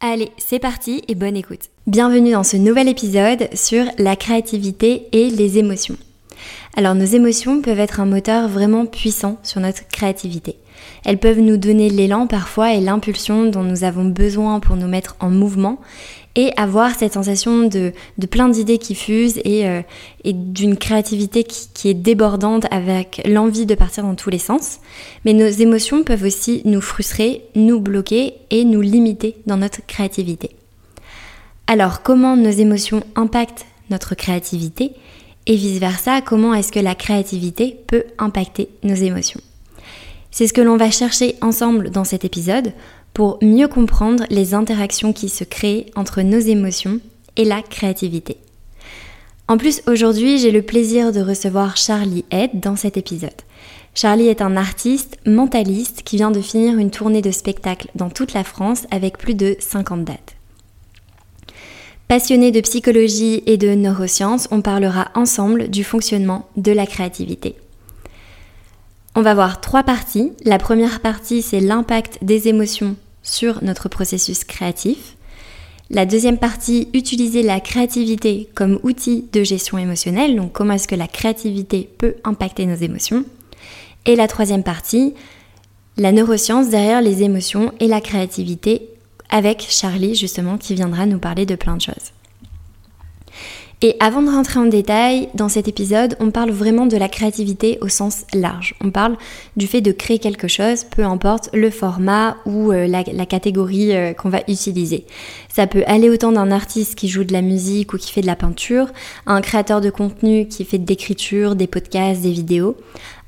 Allez, c'est parti et bonne écoute. Bienvenue dans ce nouvel épisode sur la créativité et les émotions. Alors nos émotions peuvent être un moteur vraiment puissant sur notre créativité. Elles peuvent nous donner l'élan parfois et l'impulsion dont nous avons besoin pour nous mettre en mouvement et avoir cette sensation de, plein d'idées qui fusent et, euh, d'une créativité qui, est débordante avec l'envie de partir dans tous les sens. Mais nos émotions peuvent aussi nous frustrer, nous bloquer et nous limiter dans notre créativité. Alors comment nos émotions impactent notre créativité et vice-versa, comment est-ce que la créativité peut impacter nos émotions? C'est ce que l'on va chercher ensemble dans cet épisode pour mieux comprendre les interactions qui se créent entre nos émotions et la créativité. En plus, aujourd'hui, j'ai le plaisir de recevoir Charlie Head dans cet épisode. Charlie est un artiste mentaliste qui vient de finir une tournée de spectacles dans toute la France avec plus de 50 dates. Passionné de psychologie et de neurosciences, on parlera ensemble du fonctionnement de la créativité. On va voir trois parties. La première partie, c'est l'impact des émotions sur notre processus créatif. La deuxième partie, utiliser la créativité comme outil de gestion émotionnelle, donc comment est-ce que la créativité peut impacter nos émotions. Et la troisième partie, la neuroscience derrière les émotions et la créativité avec Charlie justement qui viendra nous parler de plein de choses. Et avant de rentrer en détail, dans cet épisode, on parle vraiment de la créativité au sens large. On parle du fait de créer quelque chose, peu importe le format ou euh, la, catégorie euh, qu'on va utiliser. Ça peut aller autant d'un artiste qui joue de la musique ou qui fait de la peinture, à un créateur de contenu qui fait de l'écriture, des podcasts, des vidéos,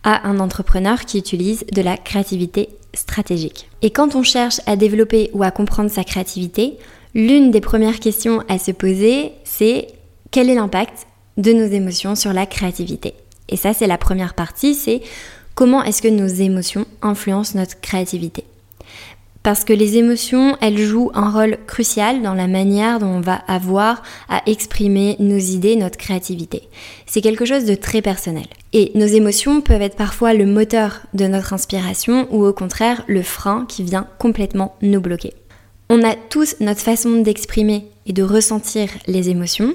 à un entrepreneur qui utilise de la créativité stratégique. Et quand on cherche à développer ou à comprendre sa créativité, l'une des premières questions à se poser, c'est quel est l'impact de nos émotions sur la créativité? Et ça, c'est la première partie, c'est comment est-ce que nos émotions influencent notre créativité? Parce que les émotions, elles jouent un rôle crucial dans la manière dont on va avoir à exprimer nos idées, notre créativité. C'est quelque chose de très personnel. Et nos émotions peuvent être parfois le moteur de notre inspiration ou au contraire le frein qui vient complètement nous bloquer. On a tous notre façon d'exprimer et de ressentir les émotions.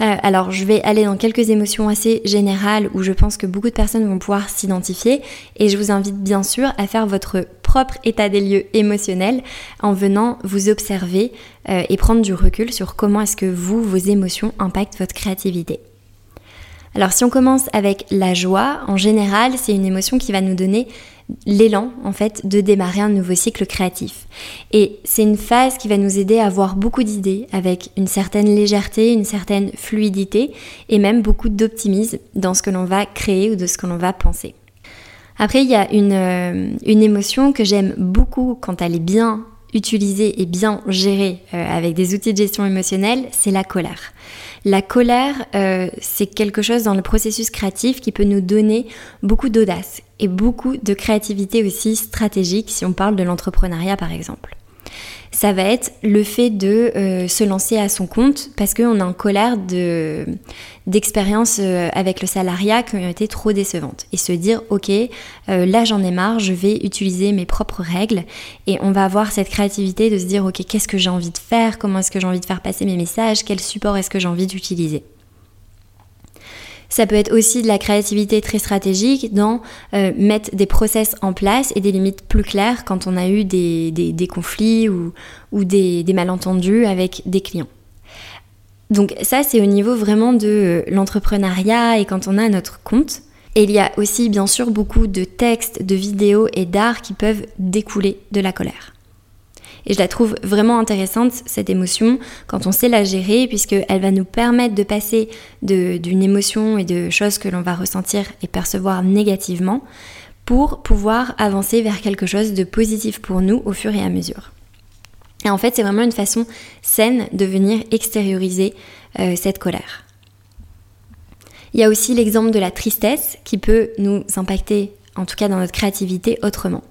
Euh, alors je vais aller dans quelques émotions assez générales où je pense que beaucoup de personnes vont pouvoir s'identifier et je vous invite bien sûr à faire votre propre état des lieux émotionnel en venant vous observer euh, et prendre du recul sur comment est-ce que vous, vos émotions impactent votre créativité. Alors si on commence avec la joie, en général c'est une émotion qui va nous donner l'élan en fait de démarrer un nouveau cycle créatif. Et c'est une phase qui va nous aider à avoir beaucoup d'idées avec une certaine légèreté, une certaine fluidité et même beaucoup d'optimisme dans ce que l'on va créer ou de ce que l'on va penser. Après, il y a une, euh, une émotion que j'aime beaucoup quand elle est bien utilisée et bien gérée euh, avec des outils de gestion émotionnelle, c'est la colère. La colère, euh, c'est quelque chose dans le processus créatif qui peut nous donner beaucoup d'audace et beaucoup de créativité aussi stratégique si on parle de l'entrepreneuriat par exemple ça va être le fait de euh, se lancer à son compte parce qu'on a en colère de, d'expériences euh, avec le salariat qui ont été trop décevantes. Et se dire ok euh, là j'en ai marre je vais utiliser mes propres règles et on va avoir cette créativité de se dire ok qu'est-ce que j'ai envie de faire? Comment est-ce que j'ai envie de faire passer mes messages? Quel support est-ce que j'ai envie d'utiliser? Ça peut être aussi de la créativité très stratégique dans euh, mettre des process en place et des limites plus claires quand on a eu des, des, conflits ou, ou des, des, malentendus avec des clients. Donc ça, c'est au niveau vraiment de l'entrepreneuriat et quand on a notre compte. Et il y a aussi bien sûr beaucoup de textes, de vidéos et d'art qui peuvent découler de la colère. Et je la trouve vraiment intéressante, cette émotion, quand on sait la gérer, puisqu'elle va nous permettre de passer d'une émotion et de choses que l'on va ressentir et percevoir négativement pour pouvoir avancer vers quelque chose de positif pour nous au fur et à mesure. Et en fait, c'est vraiment une façon saine de venir extérioriser euh, cette colère. Il y a aussi l'exemple de la tristesse qui peut nous impacter, en tout cas dans notre créativité, autrement.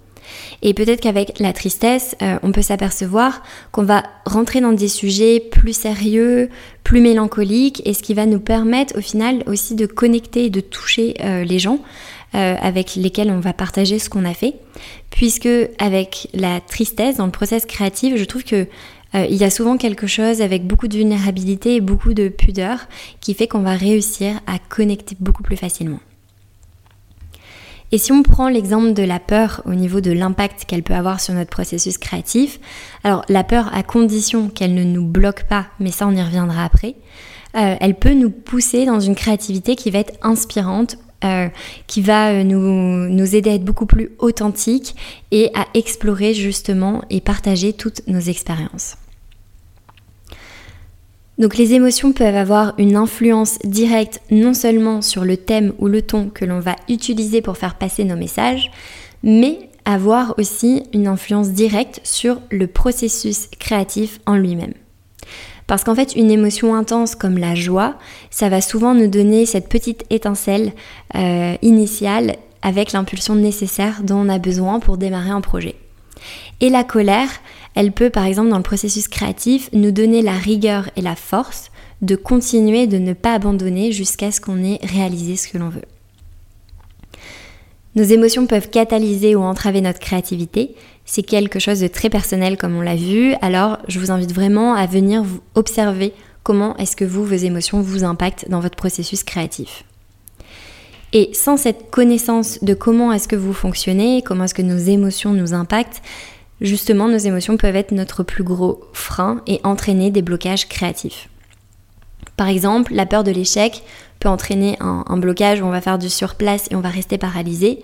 Et peut-être qu'avec la tristesse, euh, on peut s'apercevoir qu'on va rentrer dans des sujets plus sérieux, plus mélancoliques, et ce qui va nous permettre au final aussi de connecter et de toucher euh, les gens euh, avec lesquels on va partager ce qu'on a fait. Puisque avec la tristesse dans le process créatif, je trouve que il y a souvent quelque chose avec beaucoup de vulnérabilité et beaucoup de pudeur qui fait qu'on va réussir à connecter beaucoup plus facilement. Et si on prend l'exemple de la peur au niveau de l'impact qu'elle peut avoir sur notre processus créatif, alors la peur à condition qu'elle ne nous bloque pas, mais ça on y reviendra après, euh, elle peut nous pousser dans une créativité qui va être inspirante, euh, qui va euh, nous, nous aider à être beaucoup plus authentique et à explorer justement et partager toutes nos expériences. Donc les émotions peuvent avoir une influence directe non seulement sur le thème ou le ton que l'on va utiliser pour faire passer nos messages, mais avoir aussi une influence directe sur le processus créatif en lui-même. Parce qu'en fait, une émotion intense comme la joie, ça va souvent nous donner cette petite étincelle euh, initiale avec l'impulsion nécessaire dont on a besoin pour démarrer un projet. Et la colère, elle peut par exemple dans le processus créatif nous donner la rigueur et la force de continuer, de ne pas abandonner jusqu'à ce qu'on ait réalisé ce que l'on veut. Nos émotions peuvent catalyser ou entraver notre créativité. C'est quelque chose de très personnel comme on l'a vu. Alors je vous invite vraiment à venir observer comment est-ce que vous, vos émotions vous impactent dans votre processus créatif. Et sans cette connaissance de comment est-ce que vous fonctionnez, comment est-ce que nos émotions nous impactent, justement nos émotions peuvent être notre plus gros frein et entraîner des blocages créatifs. Par exemple, la peur de l'échec peut entraîner un, blocage où on va faire du surplace et on va rester paralysé.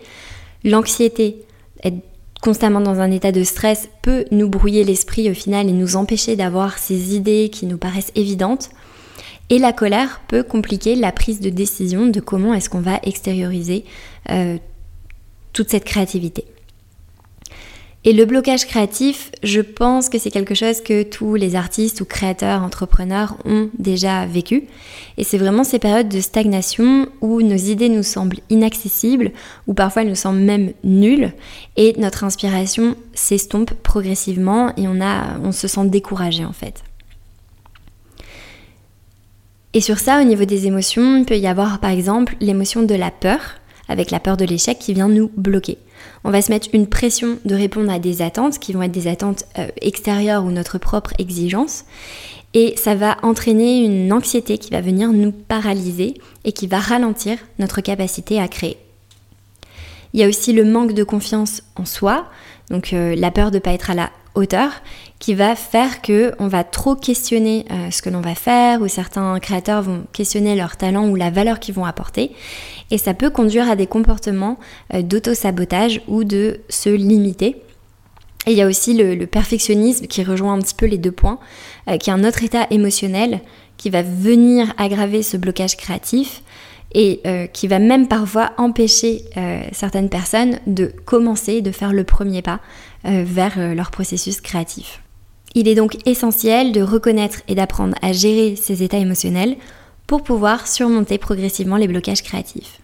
L'anxiété, être constamment dans un état de stress, peut nous brouiller l'esprit au final et nous empêcher d'avoir ces idées qui nous paraissent évidentes. Et la colère peut compliquer la prise de décision de comment est-ce qu'on va extérioriser euh, toute cette créativité. Et le blocage créatif, je pense que c'est quelque chose que tous les artistes ou créateurs, entrepreneurs ont déjà vécu. Et c'est vraiment ces périodes de stagnation où nos idées nous semblent inaccessibles, ou parfois elles nous semblent même nulles, et notre inspiration s'estompe progressivement et on, a, on se sent découragé en fait. Et sur ça, au niveau des émotions, il peut y avoir par exemple l'émotion de la peur, avec la peur de l'échec qui vient nous bloquer on va se mettre une pression de répondre à des attentes qui vont être des attentes euh, extérieures ou notre propre exigence. Et ça va entraîner une anxiété qui va venir nous paralyser et qui va ralentir notre capacité à créer. Il y a aussi le manque de confiance en soi, donc euh, la peur de ne pas être à la hauteur, qui va faire que on va trop questionner euh, ce que l'on va faire, ou certains créateurs vont questionner leur talent ou la valeur qu'ils vont apporter, et ça peut conduire à des comportements euh, d'auto-sabotage ou de se limiter. Et il y a aussi le, perfectionnisme qui rejoint un petit peu les deux points, qui est un autre état émotionnel qui va venir aggraver ce blocage créatif et euh, qui va même parfois empêcher euh, certaines personnes de commencer, de faire le premier pas euh, vers leur processus créatif. Il est donc essentiel de reconnaître et d'apprendre à gérer ces états émotionnels pour pouvoir surmonter progressivement les blocages créatifs.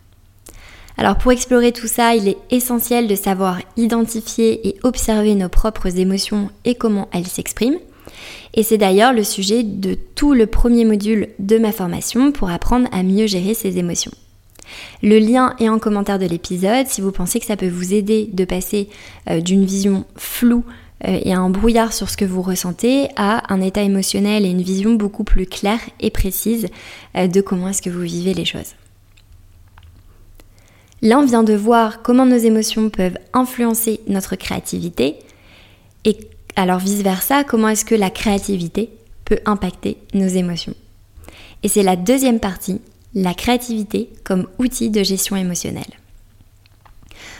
Alors pour explorer tout ça, il est essentiel de savoir identifier et observer nos propres émotions et comment elles s'expriment. Et c'est d'ailleurs le sujet de tout le premier module de ma formation pour apprendre à mieux gérer ses émotions. Le lien est en commentaire de l'épisode si vous pensez que ça peut vous aider de passer euh, d'une vision floue et un brouillard sur ce que vous ressentez à un état émotionnel et une vision beaucoup plus claire et précise euh, de comment est-ce que vous vivez les choses. Là, on vient de voir comment nos émotions peuvent influencer notre créativité et alors vice-versa, comment est-ce que la créativité peut impacter nos émotions Et c'est la deuxième partie, la créativité comme outil de gestion émotionnelle.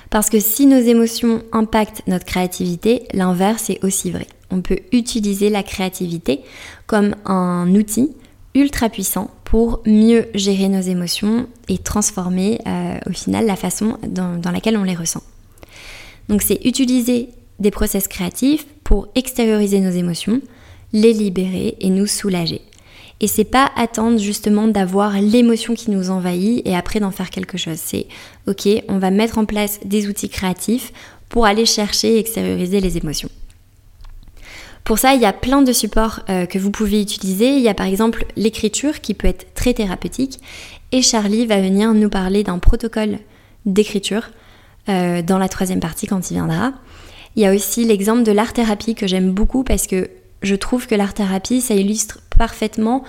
Parce que si nos émotions impactent notre créativité, l'inverse est aussi vrai. On peut utiliser la créativité comme un outil ultra puissant pour mieux gérer nos émotions et transformer euh, au final la façon dans, dans laquelle on les ressent. Donc c'est utiliser des process créatifs pour extérioriser nos émotions, les libérer et nous soulager. Et c'est pas attendre justement d'avoir l'émotion qui nous envahit et après d'en faire quelque chose. C'est ok, on va mettre en place des outils créatifs pour aller chercher et extérioriser les émotions. Pour ça, il y a plein de supports euh, que vous pouvez utiliser. Il y a par exemple l'écriture qui peut être très thérapeutique. Et Charlie va venir nous parler d'un protocole d'écriture euh, dans la troisième partie quand il viendra. Il y a aussi l'exemple de l'art-thérapie que j'aime beaucoup parce que je trouve que l'art-thérapie, ça illustre parfaitement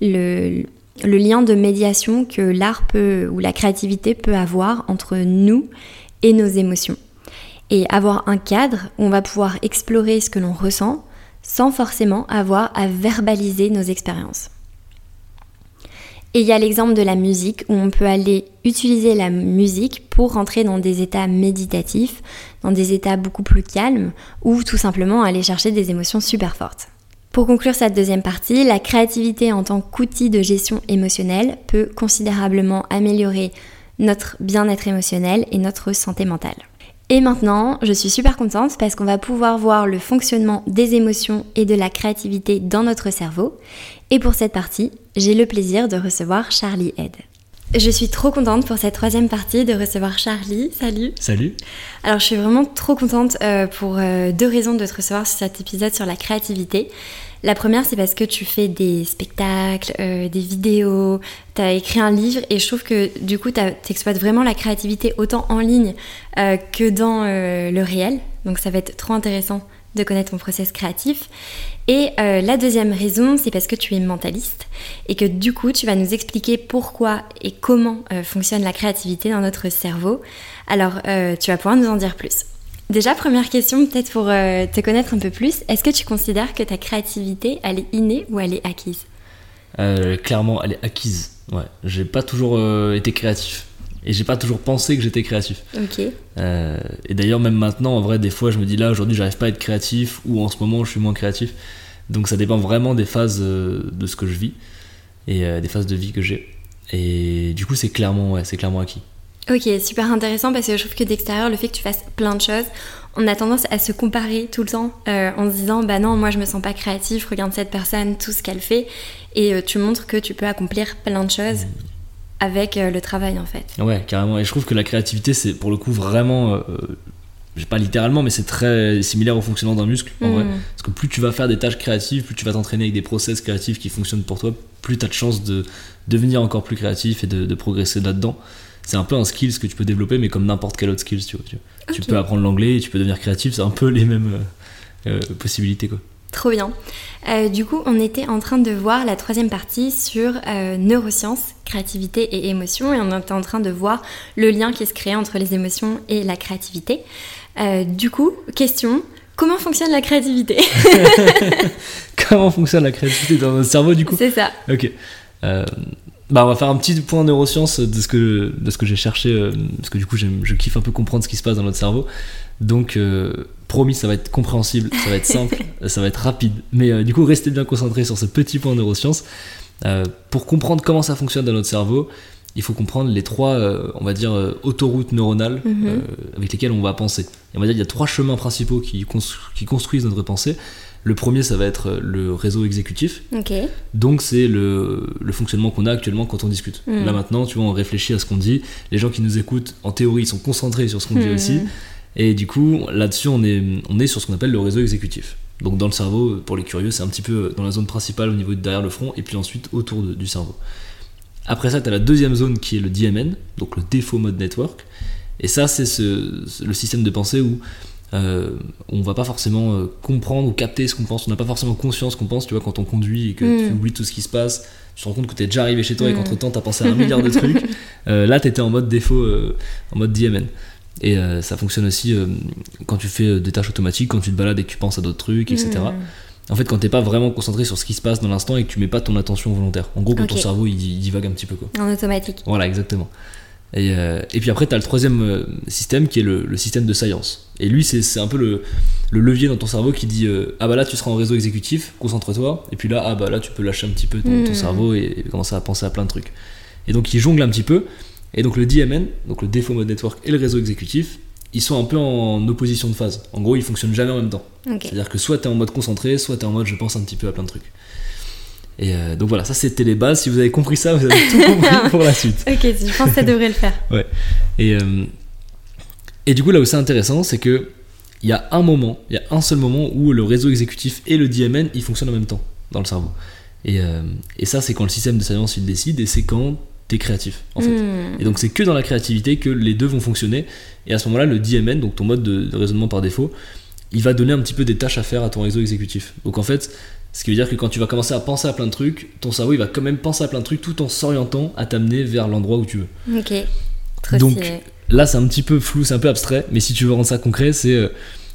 le, lien de médiation que l'art peut ou la créativité peut avoir entre nous et nos émotions. Et avoir un cadre où on va pouvoir explorer ce que l'on ressent sans forcément avoir à verbaliser nos expériences. Et il y a l'exemple de la musique où on peut aller utiliser la musique pour rentrer dans des états méditatifs, dans des états beaucoup plus calmes, ou tout simplement aller chercher des émotions super fortes. Pour conclure cette deuxième partie, la créativité en tant qu'outil de gestion émotionnelle peut considérablement améliorer notre bien-être émotionnel et notre santé mentale. Et maintenant, je suis super contente parce qu'on va pouvoir voir le fonctionnement des émotions et de la créativité dans notre cerveau. Et pour cette partie, j'ai le plaisir de recevoir Charlie Head. Je suis trop contente pour cette troisième partie de recevoir Charlie. Salut. Salut. Alors je suis vraiment trop contente euh, pour euh, deux raisons de te recevoir sur cet épisode sur la créativité. La première, c'est parce que tu fais des spectacles, euh, des vidéos, tu as écrit un livre et je trouve que du coup, tu exploites vraiment la créativité autant en ligne que dans le réel. Donc ça va être trop intéressant de connaître ton process créatif. Et la deuxième raison, c'est parce que tu es mentaliste et que du coup, tu vas nous expliquer pourquoi et comment fonctionne la créativité dans notre cerveau. Alors, tu vas pouvoir nous en dire plus. Déjà, première question, peut-être pour euh, te connaître un peu plus, est-ce que tu considères que ta créativité, elle est innée ou elle est acquise? Euh, Clairement, elle est acquise. Ouais, j'ai pas toujours euh, été créatif. Et j'ai pas toujours pensé que j'étais créatif. Ok. et d'ailleurs, même maintenant, en vrai, des fois, je me dis là, aujourd'hui, j'arrive pas à être créatif, ou en ce moment, je suis moins créatif. Donc ça dépend vraiment des phases de ce que je vis, et des phases de vie que j'ai. Et du coup, c'est clairement, ouais, c'est clairement acquis. Ok, super intéressant parce que je trouve que d'extérieur, le fait que tu fasses plein de choses, on a tendance à se comparer tout le temps euh, en se disant bah non, moi je me sens pas créatif, regarde cette personne, tout ce qu'elle fait, et euh, tu montres que tu peux accomplir plein de choses avec euh, le travail en fait. Ouais, carrément. Et je trouve que la créativité, c'est pour le coup vraiment. pas littéralement, mais c'est très similaire au fonctionnement d'un muscle en vrai. Mm. Parce que plus tu vas faire des tâches créatives, plus tu vas t'entraîner avec des process créatifs qui fonctionnent pour toi, plus tu as de chances de devenir encore plus créatif et de, de progresser là-dedans c'est un peu un skill que tu peux développer, mais comme n'importe quel autre skill, tu vois. Tu, peux apprendre l'anglais, tu peux devenir créatif, c'est un peu les mêmes euh, euh, possibilités, quoi. Trop bien. Euh, du coup, on était en train de voir la troisième partie sur neurosciences, créativité et émotion, et on était en train de voir le lien qui se crée entre les émotions et la créativité. du coup, question, comment fonctionne la créativité Comment fonctionne la créativité dans notre cerveau, du coup C'est ça. Ok. Bah, on va faire un petit point neurosciences de ce que, de ce que j'ai cherché, euh, parce que du coup, je kiffe un peu comprendre ce qui se passe dans notre cerveau. Donc, euh, promis, ça va être compréhensible, ça va être simple, ça va être rapide. Mais euh, du coup, restez bien concentrés sur ce petit point neurosciences. pour comprendre comment ça fonctionne dans notre cerveau, il faut comprendre les trois, on va dire, autoroutes neuronales mhm. avec lesquelles on va penser. Et on va dire qu'il y a trois chemins principaux qui, qui construisent notre pensée. Le premier, ça va être le réseau exécutif. Donc, c'est le, fonctionnement qu'on a actuellement quand on discute. Hmm. Là, maintenant, tu vois, on réfléchit à ce qu'on dit. Les gens qui nous écoutent, en théorie, ils sont concentrés sur ce qu'on dit hmm. aussi. Et du coup, là-dessus, on est, on est sur ce qu'on appelle le réseau exécutif. Donc, dans le cerveau, pour les curieux, c'est un petit peu dans la zone principale au niveau de derrière le front, et puis ensuite autour du cerveau. Après ça, tu as la deuxième zone qui est le DMN, donc le Default Mode Network. Et ça, c'est le système de pensée où euh, on va pas forcément euh, comprendre ou capter ce qu'on pense, on n'a pas forcément conscience qu'on pense, tu vois, quand on conduit et que tu mm. oublies tout ce qui se passe, tu te rends compte que tu es déjà arrivé chez toi et mm. qu'entre temps tu as pensé à un milliard de trucs. Euh, là, tu étais en mode défaut, en mode DMN. Et ça fonctionne aussi quand tu fais des tâches automatiques, quand tu te balades et que tu penses à d'autres trucs, etc. En fait, quand t'es pas vraiment concentré sur ce qui se passe dans l'instant et que tu mets pas ton attention volontaire. En gros, quand ton cerveau il, il divague un petit peu quoi. En automatique. Voilà, exactement. Et, euh, et puis après, tu as le troisième euh, système qui est le, le système de science. Et lui, c'est un peu le, le levier dans ton cerveau qui dit euh, Ah bah là, tu seras en réseau exécutif, concentre-toi. Et puis là, ah bah là, tu peux lâcher un petit peu ton, ton Mm. cerveau et, et commencer à penser à plein de trucs. Et donc, il jongle un petit peu. Et donc, le DMN, donc le Default Mode Network et le réseau exécutif, ils sont un peu en opposition de phase. En gros, ils fonctionnent jamais en même temps. C'est-à-dire que soit tu es en mode concentré, soit tu es en mode je pense un petit peu à plein de trucs. Et euh, donc voilà, ça c'était les bases. Si vous avez compris ça, vous avez tout compris pour la suite. Ok, je pense que ça devrait le faire. Et, euh, et du coup, là où c'est intéressant, c'est que il y a un moment, il y a un seul moment où le réseau exécutif et le DMN ils fonctionnent en même temps dans le cerveau. Et, euh, et ça, c'est quand le système de science il décide et c'est quand tu es créatif en fait. Hmm. Et donc c'est que dans la créativité que les deux vont fonctionner. Et à ce moment-là, le DMN, donc ton mode de, de raisonnement par défaut, il va donner un petit peu des tâches à faire à ton réseau exécutif. Donc en fait, ce qui veut dire que quand tu vas commencer à penser à plein de trucs, ton cerveau il va quand même penser à plein de trucs tout en s'orientant à t'amener vers l'endroit où tu veux. Ok. Trop Donc, stylé. Là, c'est un petit peu flou, c'est un peu abstrait, mais si tu veux rendre ça concret, c'est euh,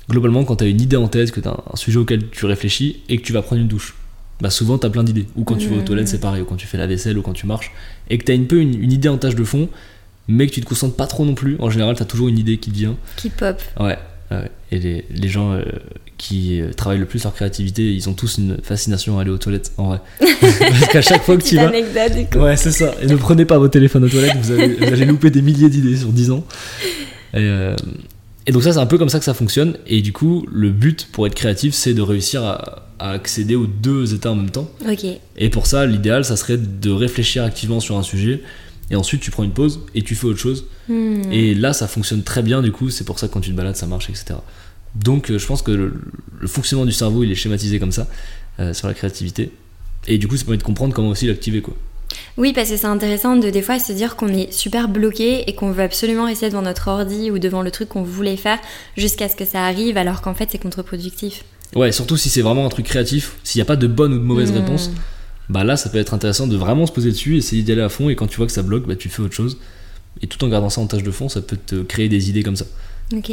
globalement quand tu as une idée en tête, que tu as un sujet auquel tu réfléchis et que tu vas prendre une douche. Bah souvent, tu as plein d'idées. Ou quand tu vas aux Mhm. toilettes, c'est pareil, ou quand tu fais la vaisselle, ou quand tu marches, et que tu as un peu une, une idée en tâche de fond, mais que tu te concentres pas trop non plus. En général, tu as toujours une idée qui te vient. Qui pop. Ouais, ouais. Et les, les gens euh, qui euh, travaillent le plus leur créativité, ils ont tous une fascination à aller aux toilettes, en vrai. Parce qu'à chaque fois que tu vas. anecdote. Ouais, c'est ça. Et ne prenez pas vos téléphones aux toilettes, vous, avez- vous allez louper des milliers d'idées sur 10 ans. Et, euh, et donc ça, c'est un peu comme ça que ça fonctionne. Et du coup, le but pour être créatif, c'est de réussir à, à accéder aux deux états en même temps. Et pour ça, l'idéal, ça serait de réfléchir activement sur un sujet. Et ensuite, tu prends une pause et tu fais autre chose. Hmm. Et là, ça fonctionne très bien, du coup, c'est pour ça que quand tu te balades, ça marche, etc. Donc, euh, je pense que le, le fonctionnement du cerveau, il est schématisé comme ça, euh, sur la créativité. Et du coup, ça permet de comprendre comment aussi l'activer, quoi. Oui, parce que c'est intéressant de des fois se dire qu'on est super bloqué et qu'on veut absolument rester devant notre ordi ou devant le truc qu'on voulait faire jusqu'à ce que ça arrive, alors qu'en fait c'est contre-productif. Ouais, surtout si c'est vraiment un truc créatif, s'il n'y a pas de bonne ou de mauvaise Hmm. réponse, bah là, ça peut être intéressant de vraiment se poser dessus, essayer d'y aller à fond, et quand tu vois que ça bloque, bah tu fais autre chose. Et tout en gardant ça en tâche de fond, ça peut te créer des idées comme ça. Ok.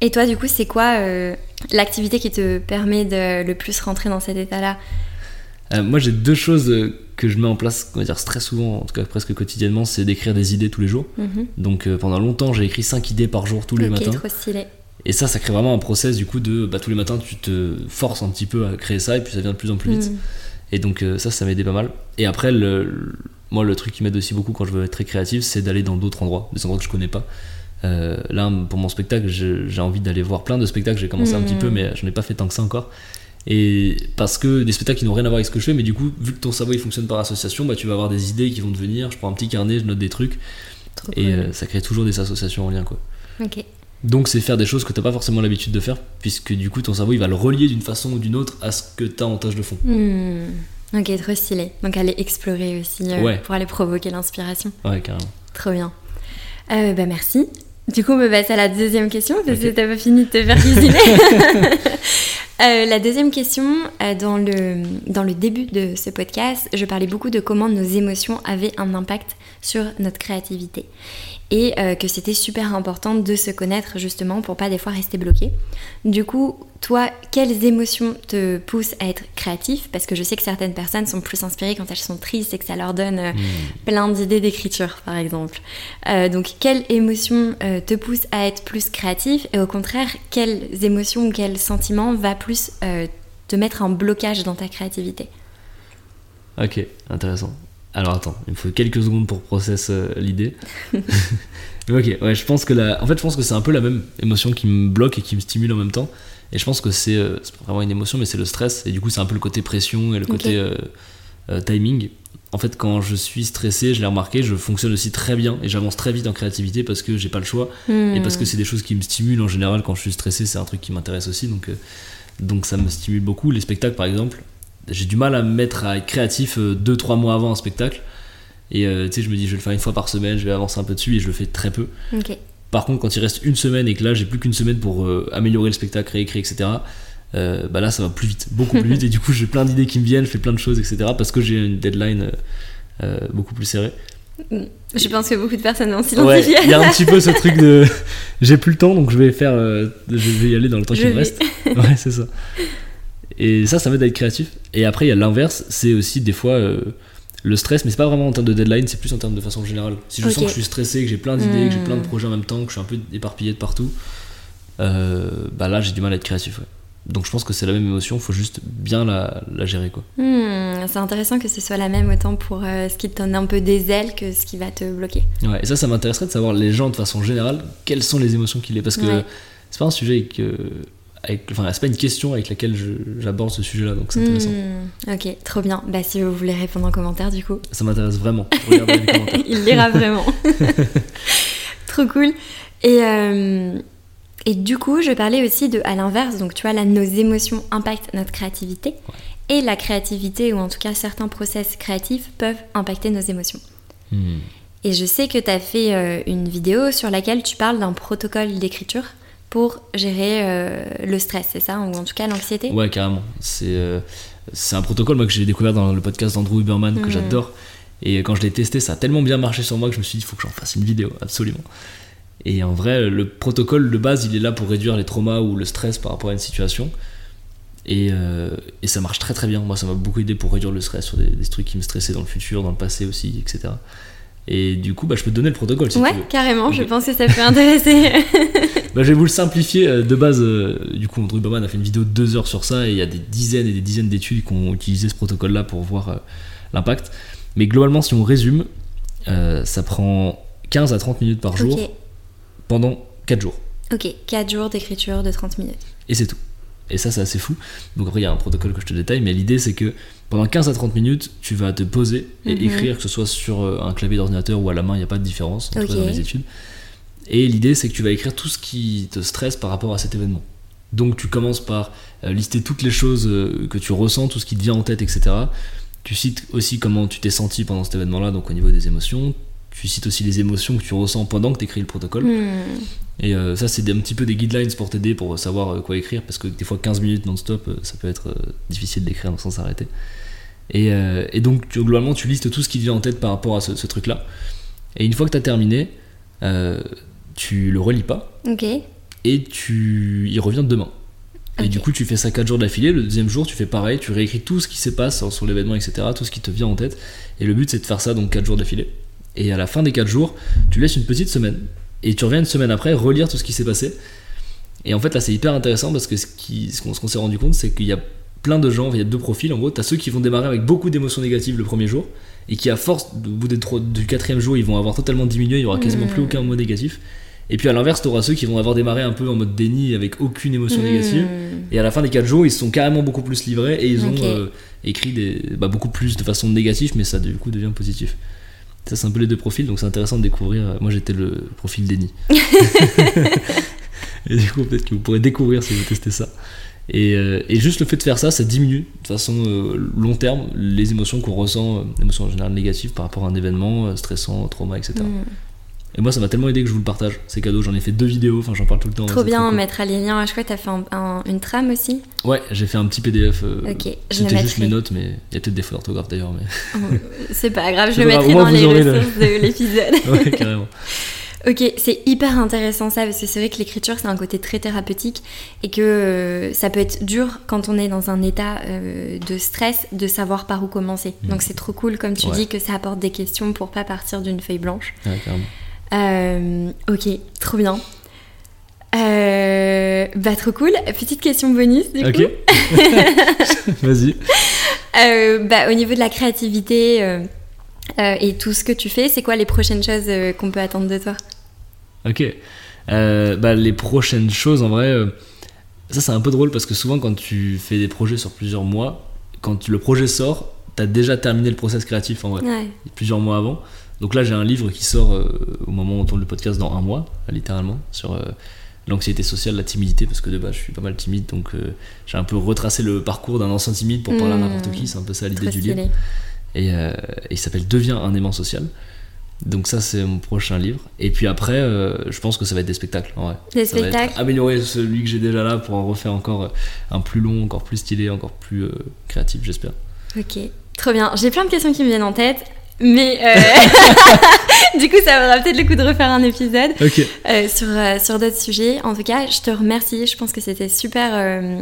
Et toi, du coup, c'est quoi euh, l'activité qui te permet de le plus rentrer dans cet état-là? Euh, moi, j'ai deux choses euh, que je mets en place, on va dire très souvent, en tout cas presque quotidiennement, c'est d'écrire des idées tous les jours. Mhm. Donc euh, pendant longtemps, j'ai écrit 5 idées par jour tous les matins. trop stylé. Et ça, ça crée vraiment un process du coup de bah, tous les matins, tu te forces un petit peu à créer ça, et puis ça vient de plus en plus vite. Hmm. Et donc euh, ça, ça m'aidait pas mal. Et après, le, le- moi, le truc qui m'aide aussi beaucoup quand je veux être très créatif, c'est d'aller dans d'autres endroits, des endroits que je connais pas. Euh, là, pour mon spectacle, j'ai envie d'aller voir plein de spectacles. J'ai commencé un petit peu, mais je n'ai pas fait tant que ça encore. Et parce que des spectacles qui n'ont rien à voir avec ce que je fais, mais du coup, vu que ton cerveau il fonctionne par association, bah, tu vas avoir des idées qui vont te venir. Je prends un petit carnet, je note des trucs, Trop et cool. euh, ça crée toujours des associations en lien, quoi. Ok. Donc c'est faire des choses que t'as pas forcément l'habitude de faire, puisque du coup ton cerveau il va le relier d'une façon ou d'une autre à ce que t'as en tâche de fond. Hmm. Ok, trop stylé. Donc aller explorer aussi euh, Ouais. pour aller provoquer l'inspiration. Ouais, carrément. Trop bien. Euh, bah merci. Du coup, on peut passer à la deuxième question parce que Ok. t'as pas fini de te faire cuisiner. Euh, la deuxième question, euh, dans, le, dans le début de ce podcast, je parlais beaucoup de comment nos émotions avaient un impact sur notre créativité. Et euh, que c'était super important de se connaître justement pour pas des fois rester bloqué. Du coup, toi, quelles émotions te poussent à être créatif? Parce que je sais que certaines personnes sont plus inspirées quand elles sont tristes et que ça leur donne Hmm. plein d'idées d'écriture, par exemple. Donc, quelles émotions te poussent à être plus créatif? Et au contraire, quelles émotions ou quels sentiments va plus euh, te mettre en blocage dans ta créativité Ok, intéressant. Alors attends, il me faut quelques secondes pour process euh, l'idée. Ok, ouais, je pense que la... en fait, je pense que c'est un peu la même émotion qui me bloque et qui me stimule en même temps. Et je pense que c'est euh, vraiment une émotion, mais c'est le stress. Et du coup, c'est un peu le côté pression et le côté euh, timing. En fait, quand je suis stressé, je l'ai remarqué, je fonctionne aussi très bien et j'avance très vite en créativité parce que j'ai pas le choix et parce que c'est des choses qui me stimulent en général. Quand je suis stressé, c'est un truc qui m'intéresse aussi, donc, donc ça me stimule beaucoup. Les spectacles, par exemple, j'ai du mal à me mettre à être créatif 2-3 mois avant un spectacle. Et euh, tu sais, je me dis, je vais le faire une fois par semaine, je vais avancer un peu dessus et je le fais très peu. Par contre, quand il reste une semaine et que là, j'ai plus qu'une semaine pour euh, améliorer le spectacle, réécrire, etc., euh, bah là, ça va plus vite, beaucoup plus vite. Et du coup, j'ai plein d'idées qui me viennent, je fais plein de choses, etc., parce que j'ai une deadline euh, euh, beaucoup plus serrée. Je pense que beaucoup de personnes vont Ouais, s'identifier. il y a un petit peu ce truc de j'ai plus le temps donc je vais faire euh, je vais y aller dans le temps qui me reste. Ouais, c'est ça. Et ça, ça m'aide à être créatif. Et après, il y a l'inverse, c'est aussi des fois euh, le stress, mais c'est pas vraiment en termes de deadline, c'est plus en termes de façon générale. Si je sens que je suis stressé, que j'ai plein d'idées, que j'ai plein de Hmm. projets en même temps, que je suis un peu éparpillé de partout, euh, bah là, j'ai du mal à être créatif. ouais. Donc je pense que c'est la même émotion, faut juste bien la, la gérer quoi. Hmm, c'est intéressant que ce soit la même autant pour euh, ce qui te donne un peu des ailes que ce qui va te bloquer. Ouais, et ça, ça m'intéresserait de savoir les gens de façon générale, quelles sont les émotions qu'il est. Parce que Ouais. c'est pas un sujet avec. euh, avec- enfin, c'est pas une question avec laquelle j'aborde ce sujet-là, donc c'est intéressant. Hmm, ok, trop bien. Bah si vous voulez répondre en commentaire du coup, Ça m'intéresse vraiment. Regardez les commentaires. il lira vraiment. trop cool. Et, euh, et du coup, je parlais aussi de à l'inverse, donc tu vois là, nos émotions impactent notre créativité. Et la créativité, ou en tout cas certains process créatifs, peuvent impacter nos émotions. Hmm. Et je sais que tu as fait euh, une vidéo sur laquelle tu parles d'un protocole d'écriture pour gérer euh, le stress, c'est ça? Ou en tout cas l'anxiété? Ouais, carrément. C'est euh, c'est un protocole moi, que j'ai découvert dans le podcast d'Andrew Huberman que Mhm. j'adore. Et quand je l'ai testé, ça a tellement bien marché sur moi que je me suis dit, il faut que j'en fasse une vidéo, absolument. Et en vrai, le protocole de base, il est là pour réduire les traumas ou le stress par rapport à une situation. Et, euh, et ça marche très très bien. Moi, ça m'a beaucoup aidé pour réduire le stress sur des, des trucs qui me stressaient dans le futur, dans le passé aussi, etc. Et du coup, bah, je peux te donner le protocole si Ouais, tu veux. carrément, je pense que ça peut intéresser. Bah, je vais vous le simplifier. euh, De base, euh, du coup, Andrew Huberman a fait une vidéo de deux heures sur ça et il y a des dizaines et des dizaines d'études qui ont utilisé ce protocole-là pour voir euh, l'impact. Mais globalement, si on résume, ça prend 15 à 30 minutes par jour ok, pendant 4 jours. ok, 4 jours d'écriture de 30 minutes. Et c'est tout. Et ça, c'est assez fou. Donc après, il y a un protocole que je te détaille, mais l'idée, c'est que pendant 15 à 30 minutes, tu vas te poser et Mhm. écrire, que ce soit sur euh, un clavier d'ordinateur ou à la main, il n'y a pas de différence entre dans les études. Et l'idée, c'est que tu vas écrire tout ce qui te stresse par rapport à cet événement. Donc tu commences par euh, lister toutes les choses euh, que tu ressens, tout ce qui te vient en tête, etc. Tu cites aussi comment tu t'es senti pendant cet événement-là, donc au niveau des émotions. Tu cites aussi les émotions que tu ressens pendant que tu écris le protocole. Hmm, Et euh, ça, c'est un petit peu des guidelines pour t'aider, pour savoir euh, quoi écrire, parce que des fois 15 minutes non-stop, euh, ça peut être difficile d'écrire sans s'arrêter. Et, euh, et donc, tu- globalement, tu listes tout ce qui te vient en tête par rapport à ce, ce truc-là. Et une fois que tu as terminé, euh, tu le relis pas, Ok, et tu y reviens demain. Et du coup, tu fais ça 4 jours d'affilée. Le deuxième jour, tu fais pareil, tu réécris tout ce qui se passe sur, sur l'événement, etc., tout ce qui te vient en tête. Et le but, c'est de faire ça donc 4 jours d'affilée. Et à la fin des 4 jours, tu laisses une petite semaine. Et tu reviens une semaine après relire tout ce qui s'est passé. Et en fait, là, c'est hyper intéressant parce que ce qu'on ce s'est rendu compte, c'est qu'il y a plein de gens, il y a deux profils. En gros, tu as ceux qui vont démarrer avec beaucoup d'émotions négatives le premier jour et qui, à force, au bout des trois- du quatrième jour, ils vont avoir totalement diminué, il y aura quasiment plus aucun mot négatif. Et puis à l'inverse, tu auras ceux qui vont avoir démarré un peu en mode déni avec aucune émotion négative. Hmm, Et à la fin des 4 jours, ils sont carrément beaucoup plus livrés et ils ont euh, écrit des, bah, beaucoup plus de façon négative, mais ça du coup devient positif. Ça, c'est un peu les deux profils, donc c'est intéressant de découvrir. Moi, j'étais le profil déni. et du coup, peut-être que vous pourrez découvrir si vous testez ça. Et, euh, et juste le fait de faire ça, ça diminue de façon euh, long terme les émotions qu'on ressent, euh, émotions en général négatives par rapport à un événement euh, stressant, trauma, etc. Et moi, ça m'a tellement aidé que je vous le partage. C'est cadeau, j'en ai fait deux vidéos, enfin, j'en parle tout le temps. Trop c'est bien, on cool. mettra les liens. Je crois que t'as fait un- un- une trame aussi. Ouais, j'ai fait un petit PDF. euh, Ok, je C'était juste mes notes, mais il y a peut-être des fautes d'orthographe d'ailleurs. Mais... C'est pas grave, je le mettrai dans les le- ressources de l'épisode. ouais, carrément. Ok, c'est hyper intéressant ça, parce que c'est vrai que l'écriture, c'est un côté très thérapeutique et que euh, ça peut être dur quand on est dans un état euh, de stress de savoir par où commencer. Mhm. Donc c'est trop cool, comme tu Ouais. dis, que ça apporte des questions pour pas partir d'une feuille blanche. Ouais, carrément. Euh, ok, trop bien. Euh, bah trop cool. Petite question bonus du Ok. coup. Vas-y. Euh, bah, au niveau de la créativité et tout ce que tu fais, c'est quoi les prochaines choses qu'on peut attendre de toi? Ok. Bah, les prochaines choses, en vrai, ça c'est un peu drôle parce que souvent quand tu fais des projets sur plusieurs mois, quand le projet sort, t'as déjà terminé le process créatif en vrai, Ouais. plusieurs mois avant. Donc là, j'ai un livre qui sort euh, au moment où on tourne le podcast dans un mois, littéralement, sur euh, l'anxiété sociale, la timidité, parce que de base, je suis pas mal timide, donc euh, j'ai un peu retracé le parcours d'un ancien timide pour parler à Mmh. n'importe qui, c'est un peu ça l'idée du livre. Et, et il s'appelle Deviens un aimant social. Donc ça c'est mon prochain livre. Et puis après, euh, je pense que ça va être des spectacles. En vrai. Des Ça va être spectacles améliorer celui que j'ai déjà là pour en refaire encore un plus long, encore plus stylé, encore plus euh, créatif, j'espère. Ok, trop bien. J'ai plein de questions qui me viennent en tête. Mais euh, du coup, ça vaudra peut-être le coup de refaire un épisode euh, sur, euh, sur d'autres sujets. En tout cas, je te remercie. Je pense que c'était super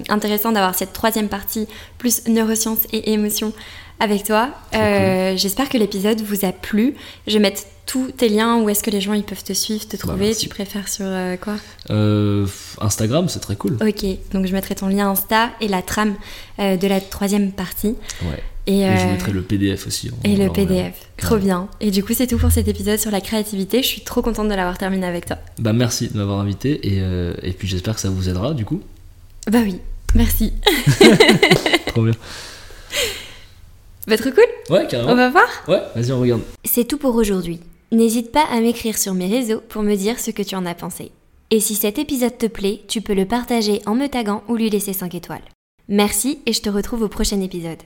intéressant d'avoir cette troisième partie, plus neurosciences et émotions, avec toi. J'espère que l'épisode vous a plu. Je vais mettre tous tes liens. Où est-ce que les gens ils peuvent te suivre, te trouver? merci. Tu préfères sur euh, quoi? Euh, Instagram, c'est très cool. Ok, donc je mettrai ton lien Insta et la trame euh, de la troisième partie. Ouais. Et, Et je euh, mettrai le PDF aussi. on Et va le. PDF. Trop bien. Et du coup, c'est tout pour cet épisode sur la créativité. Je suis trop contente de l'avoir terminé avec toi. Bah merci de m'avoir invité et, euh, et puis j'espère que ça vous aidera du coup. Bah oui, merci. Trop bien. Bah trop cool. Ouais, On carrément. va voir Ouais, vas-y on regarde. C'est tout pour aujourd'hui. N'hésite pas à m'écrire sur mes réseaux pour me dire ce que tu en as pensé. Et si cet épisode te plaît, tu peux le partager en me taguant ou lui laisser 5 étoiles. Merci et je te retrouve au prochain épisode.